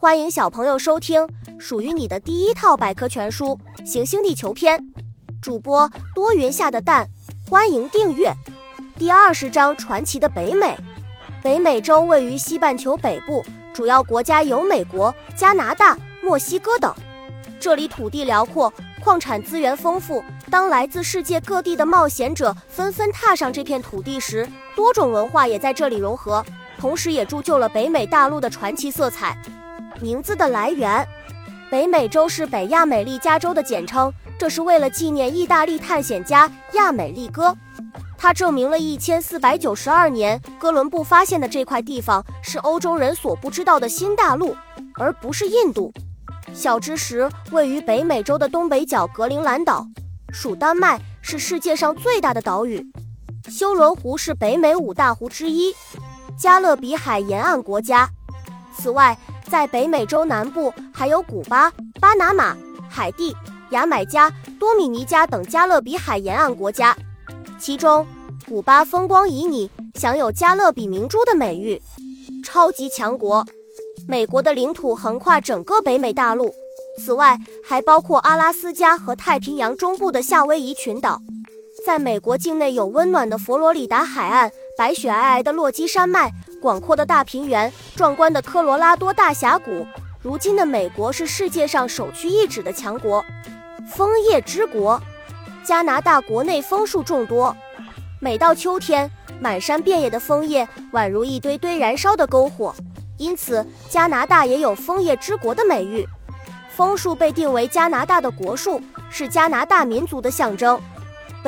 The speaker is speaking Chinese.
欢迎小朋友收听属于你的第一套百科全书《行星地球篇》，主播多云下的蛋，欢迎订阅。第二十章：传奇的北美。北美洲位于西半球北部，主要国家有美国、加拿大、墨西哥等。这里土地辽阔，矿产资源丰富。当来自世界各地的冒险者纷纷踏上这片土地时，多种文化也在这里融合，同时也铸就了北美大陆的传奇色彩。名字的来源，北美洲是北亚美利加州的简称，这是为了纪念意大利探险家亚美利哥。他证明了一千四百九十二年哥伦布发现的这块地方是欧洲人所不知道的新大陆，而不是印度。小知识：位于北美洲的东北角格陵兰岛，属丹麦，是世界上最大的岛屿。休伦湖是北美五大湖之一，加勒比海沿岸国家。此外，在北美洲南部还有古巴、巴拿马、海地、牙买加、多米尼加等加勒比海沿岸国家，其中古巴风光旖旎，享有“加勒比明珠”的美誉，超级强国。美国的领土横跨整个北美大陆，此外还包括阿拉斯加和太平洋中部的夏威夷群岛。在美国境内有温暖的佛罗里达海岸、白雪皑皑的落基山脉。广阔的大平原，壮观的科罗拉多大峡谷。如今的美国是世界上首屈一指的强国，枫叶之国。加拿大国内枫树众多，每到秋天，满山遍野的枫叶宛如一堆堆燃烧的篝火，因此加拿大也有枫叶之国的美誉。枫树被定为加拿大的国树，是加拿大民族的象征。